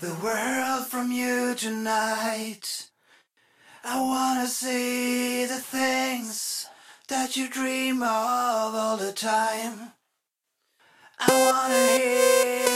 the world from you tonight. I wanna see the things that you dream of all the time. I wanna hear.